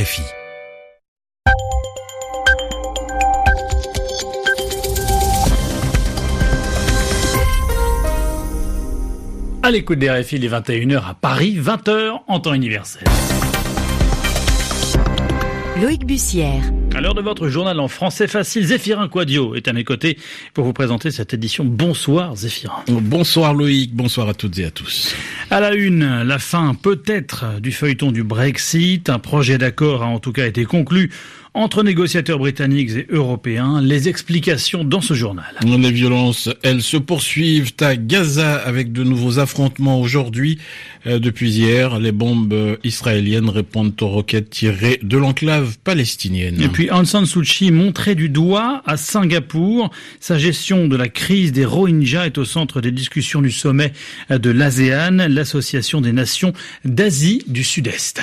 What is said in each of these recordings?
RFI. À l'écoute des RFI, les 21h à Paris, 20h en temps universel. Loïc Bussière. À l'heure de votre journal en français facile, Zéphirin Quadio est à mes côtés pour vous présenter cette édition. Bonsoir Zéphirin. Bonsoir Loïc, bonsoir à toutes et à tous. À la une, la fin peut-être du feuilleton du Brexit. Un projet d'accord a en tout cas été conclu entre négociateurs britanniques et européens. Les explications dans ce journal. Les violences, elles se poursuivent à Gaza avec de nouveaux affrontements aujourd'hui. Euh, depuis hier, les bombes israéliennes répondent aux roquettes tirées de l'enclave palestinienne. Et puis Aung San Suu Kyi montré du doigt à Singapour. Sa gestion de la crise des Rohingyas est au centre des discussions du sommet de l'ASEAN, l'association des nations d'Asie du Sud-Est.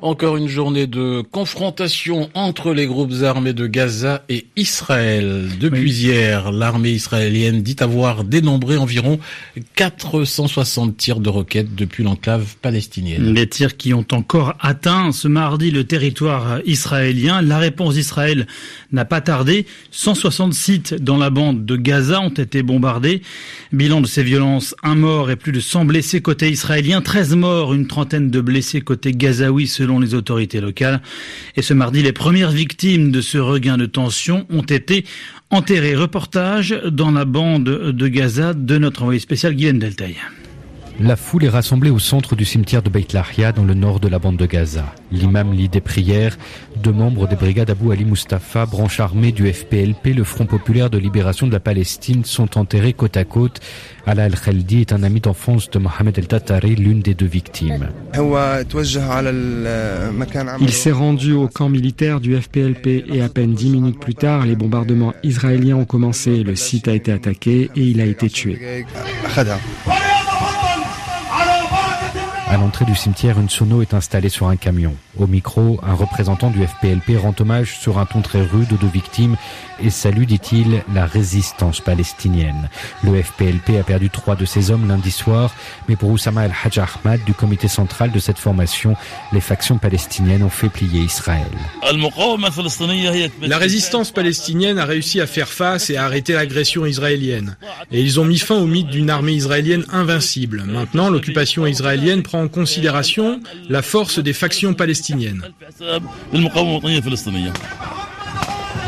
Encore une journée de confrontation entre les groupes armés de Gaza et Israël. Depuis Oui. hier, l'armée israélienne dit avoir dénombré environ 460 tirs de roquettes depuis l'enclave palestinienne. Les tirs qui ont encore atteint ce mardi le territoire israélien. La réponse d'Israël n'a pas tardé. 160 sites dans la bande de Gaza ont été bombardés. Bilan de ces violences, un mort et plus de 100 blessés côté israélien, 13 morts, une trentaine de blessés côté gazaoui selon les autorités locales. Et ce mardi, les premières victimes de ce regain de tension ont été enterrées. Reportage dans la bande de Gaza de notre envoyé spécial Guylaine Deltaï. La foule est rassemblée au centre du cimetière de Beit Lahia dans le nord de la bande de Gaza. L'imam lit des prières. Deux membres des brigades Abu Ali Mustafa, branche armée du FPLP, le Front populaire de libération de la Palestine, sont enterrés côte à côte. Ala El-Khaldi est un ami d'enfance de Mohamed El-Tatari, l'une des deux victimes. Il s'est rendu au camp militaire du FPLP et à peine dix minutes plus tard, les bombardements israéliens ont commencé. Le site a été attaqué et il a été tué. À l'entrée du cimetière, une sono est installée sur un camion. Au micro, un représentant du FPLP rend hommage sur un ton très rude aux deux victimes et salue, dit-il, la résistance palestinienne. Le FPLP a perdu trois de ses hommes lundi soir, mais pour Oussama El-Hajj Ahmad, du comité central de cette formation, les factions palestiniennes ont fait plier Israël. La résistance palestinienne a réussi à faire face et à arrêter l'agression israélienne. Et ils ont mis fin au mythe d'une armée israélienne invincible. Maintenant, l'occupation israélienne prend en considération la force des factions palestiniennes.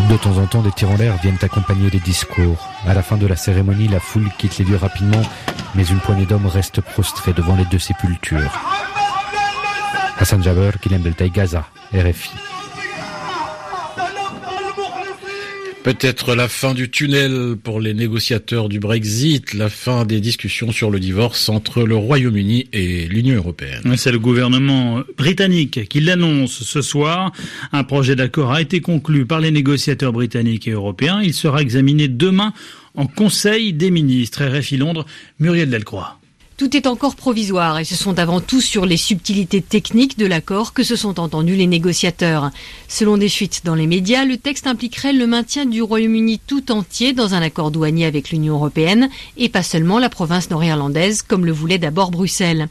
De temps en temps, des tirs en l'air viennent accompagner les discours. À la fin de la cérémonie, la foule quitte les lieux rapidement, mais une poignée d'hommes reste prostrée devant les deux sépultures. Hassan Jaber, Kylian Beltaï, Gaza, RFI. Peut-être la fin du tunnel pour les négociateurs du Brexit, la fin des discussions sur le divorce entre le Royaume-Uni et l'Union européenne. C'est le gouvernement britannique qui l'annonce ce soir. Un projet d'accord a été conclu par les négociateurs britanniques et européens. Il sera examiné demain en Conseil des ministres. RFI Londres, Muriel Delcroix. Tout est encore provisoire et ce sont avant tout sur les subtilités techniques de l'accord que se sont entendus les négociateurs. Selon des fuites dans les médias, le texte impliquerait le maintien du Royaume-Uni tout entier dans un accord douanier avec l'Union européenne et pas seulement la province nord-irlandaise comme le voulait d'abord Bruxelles.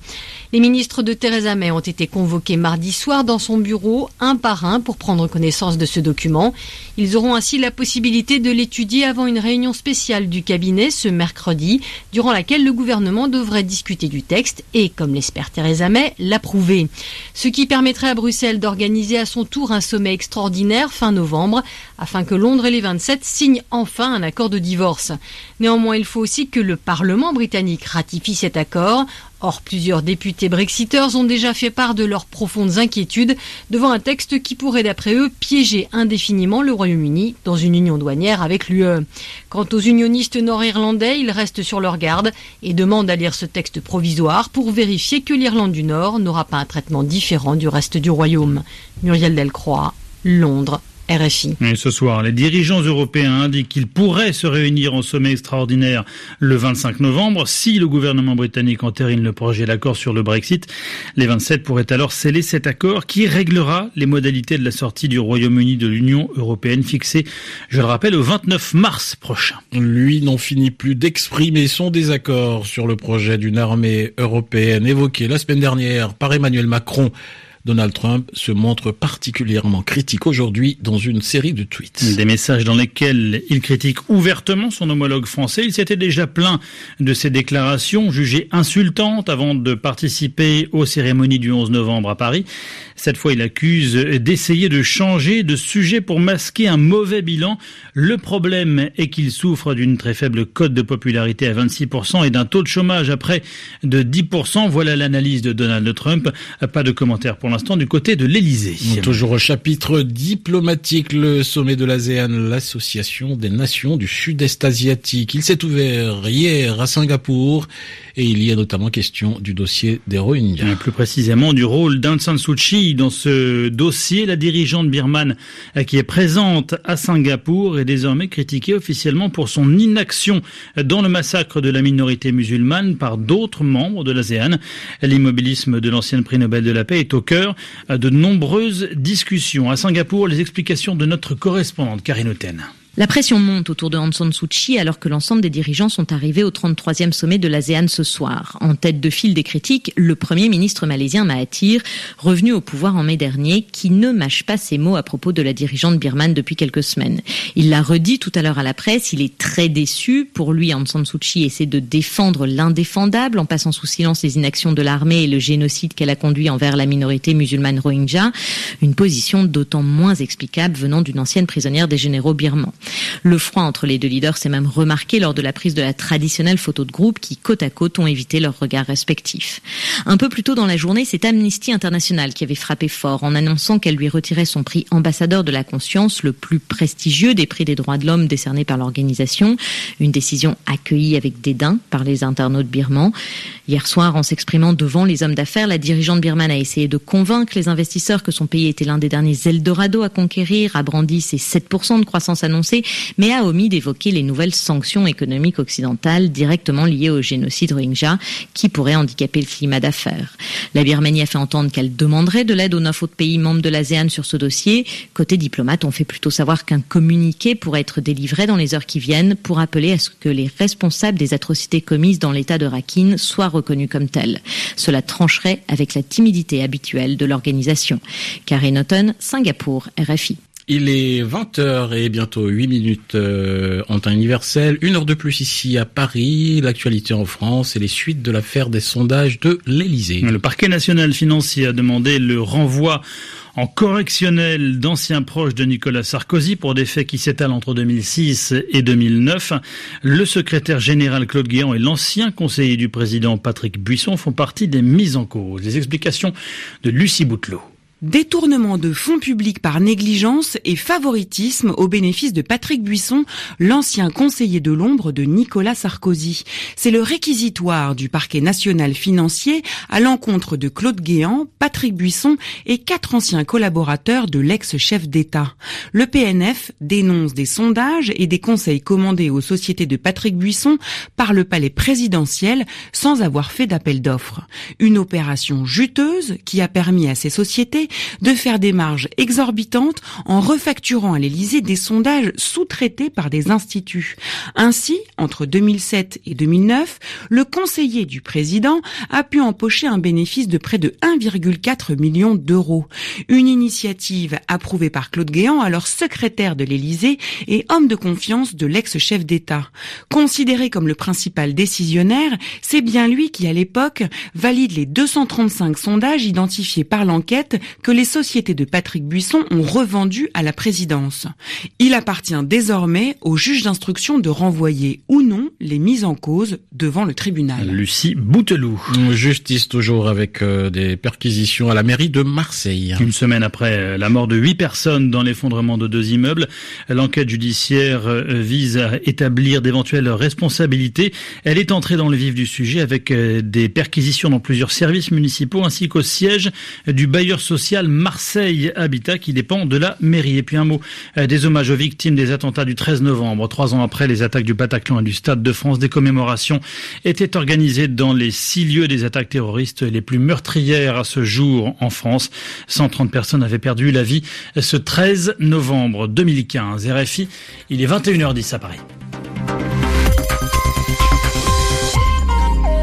Les ministres de Theresa May ont été convoqués mardi soir dans son bureau, un par un, pour prendre connaissance de ce document. Ils auront ainsi la possibilité de l'étudier avant une réunion spéciale du cabinet ce mercredi, durant laquelle le gouvernement devrait discuter du texte et, comme l'espère Theresa May, l'approuver. Ce qui permettrait à Bruxelles d'organiser à son tour un sommet extraordinaire fin novembre, afin que Londres et les 27 signent enfin un accord de divorce. Néanmoins, il faut aussi que le Parlement britannique ratifie cet accord. Or, plusieurs députés brexiteurs ont déjà fait part de leurs profondes inquiétudes devant un texte qui pourrait, d'après eux, piéger indéfiniment le Royaume-Uni dans une union douanière avec l'UE. Quant aux unionistes nord-irlandais, ils restent sur leur garde et demandent à lire ce texte provisoire pour vérifier que l'Irlande du Nord n'aura pas un traitement différent du reste du Royaume. Muriel Delcroix, Londres. RFI. Et ce soir, les dirigeants européens indiquent qu'ils pourraient se réunir en sommet extraordinaire le 25 novembre si le gouvernement britannique entérine le projet d'accord sur le Brexit. Les 27 pourraient alors sceller cet accord qui réglera les modalités de la sortie du Royaume-Uni de l'Union européenne fixée, je le rappelle, au 29 mars prochain. Lui n'en finit plus d'exprimer son désaccord sur le projet d'une armée européenne évoqué la semaine dernière par Emmanuel Macron. Donald Trump se montre particulièrement critique aujourd'hui dans une série de tweets. Des messages dans lesquels il critique ouvertement son homologue français. Il s'était déjà plaint de ses déclarations jugées insultantes avant de participer aux cérémonies du 11 novembre à Paris. Cette fois, il accuse d'essayer de changer de sujet pour masquer un mauvais bilan. Le problème est qu'il souffre d'une très faible cote de popularité à 26% et d'un taux de chômage à près de 10%. Voilà l'analyse de Donald Trump. Pas de commentaires pour l'instant du côté de l'Elysée. Toujours au chapitre diplomatique, le sommet de l'ASEAN, l'association des nations du sud-est asiatique. Il s'est ouvert hier à Singapour et il y a notamment question du dossier des Rohingyas. Plus précisément du rôle d'Aung San Suu Kyi dans ce dossier. La dirigeante birmane qui est présente à Singapour est désormais critiquée officiellement pour son inaction dans le massacre de la minorité musulmane par d'autres membres de l'ASEAN. L'immobilisme de l'ancienne prix Nobel de la paix est au cœur de nombreuses discussions. À Singapour, les explications de notre correspondante Karine Oten. La pression monte autour de Aung San alors que l'ensemble des dirigeants sont arrivés au 33e sommet de l'ASEAN ce soir. En tête de file des critiques, le premier ministre malaisien Mahathir, revenu au pouvoir en mai dernier, qui ne mâche pas ses mots à propos de la dirigeante birmane depuis quelques semaines. Il l'a redit tout à l'heure à la presse, il est très déçu. Pour lui, Aung San essaie de défendre l'indéfendable en passant sous silence les inactions de l'armée et le génocide qu'elle a conduit envers la minorité musulmane rohingya. Une position d'autant moins explicable venant d'une ancienne prisonnière des généraux birmans. Le froid entre les deux leaders s'est même remarqué lors de la prise de la traditionnelle photo de groupe qui, côte à côte, ont évité leurs regards respectifs. Un peu plus tôt dans la journée, c'est Amnesty International qui avait frappé fort en annonçant qu'elle lui retirait son prix ambassadeur de la conscience, le plus prestigieux des prix des droits de l'homme décernés par l'organisation. Une décision accueillie avec dédain par les internautes birmans. Hier soir, en s'exprimant devant les hommes d'affaires, la dirigeante birmane a essayé de convaincre les investisseurs que son pays était l'un des derniers Eldorado à conquérir, a brandi ses 7% de croissance annoncée, mais a omis d'évoquer les nouvelles sanctions économiques occidentales directement liées au génocide Rohingya qui pourraient handicaper le climat d'affaires. La Birmanie a fait entendre qu'elle demanderait de l'aide aux neuf autres pays membres de l'ASEAN sur ce dossier. Côté diplomate, on fait plutôt savoir qu'un communiqué pourrait être délivré dans les heures qui viennent pour appeler à ce que les responsables des atrocités commises dans l'état de Rakhine soient reconnu comme tel. Cela trancherait avec la timidité habituelle de l'organisation. Karine Houghton, Singapour, RFI. Il est 20h et bientôt 8 minutes euh, en temps universel. Une heure de plus ici à Paris. L'actualité en France et les suites de l'affaire des sondages de l'Elysée. Le parquet national financier a demandé le renvoi en correctionnel d'anciens proches de Nicolas Sarkozy pour des faits qui s'étalent entre 2006 et 2009. Le secrétaire général Claude Guéant et l'ancien conseiller du président Patrick Buisson font partie des mises en cause. Les explications de Lucie Boutelot. Détournement de fonds publics par négligence et favoritisme au bénéfice de Patrick Buisson, l'ancien conseiller de l'ombre de Nicolas Sarkozy. C'est le réquisitoire du parquet national financier à l'encontre de Claude Guéant, Patrick Buisson et quatre anciens collaborateurs de l'ex-chef d'État. Le PNF dénonce des sondages et des conseils commandés aux sociétés de Patrick Buisson par le palais présidentiel sans avoir fait d'appel d'offres. Une opération juteuse qui a permis à ces sociétés de faire des marges exorbitantes en refacturant à l'Élysée des sondages sous-traités par des instituts. Ainsi, entre 2007 et 2009, le conseiller du président a pu empocher un bénéfice de près de 1,4 million d'euros. Une initiative approuvée par Claude Guéant, alors secrétaire de l'Élysée et homme de confiance de l'ex-chef d'État. Considéré comme le principal décisionnaire, c'est bien lui qui, à l'époque, valide les 235 sondages identifiés par l'enquête que les sociétés de Patrick Buisson ont revendu à la présidence. Il appartient désormais au juge d'instruction de renvoyer ou non les mises en cause devant le tribunal. Lucie Bouteloup. Justice toujours avec euh, des perquisitions à la mairie de Marseille. Une semaine après euh, la mort de huit personnes dans l'effondrement de deux immeubles, l'enquête judiciaire euh, vise à établir d'éventuelles responsabilités. Elle est entrée dans le vif du sujet avec des perquisitions dans plusieurs services municipaux ainsi qu'au siège du bailleur social Marseille Habitat qui dépend de la mairie. Et puis un mot euh, des hommages aux victimes des attentats du 13 novembre. Trois ans après les attaques du Bataclan et du Stade de France, des commémorations étaient organisées dans les six lieux des attaques terroristes les plus meurtrières à ce jour en France. 130 personnes avaient perdu la vie ce 13 novembre 2015. RFI, il est 21h10 à Paris.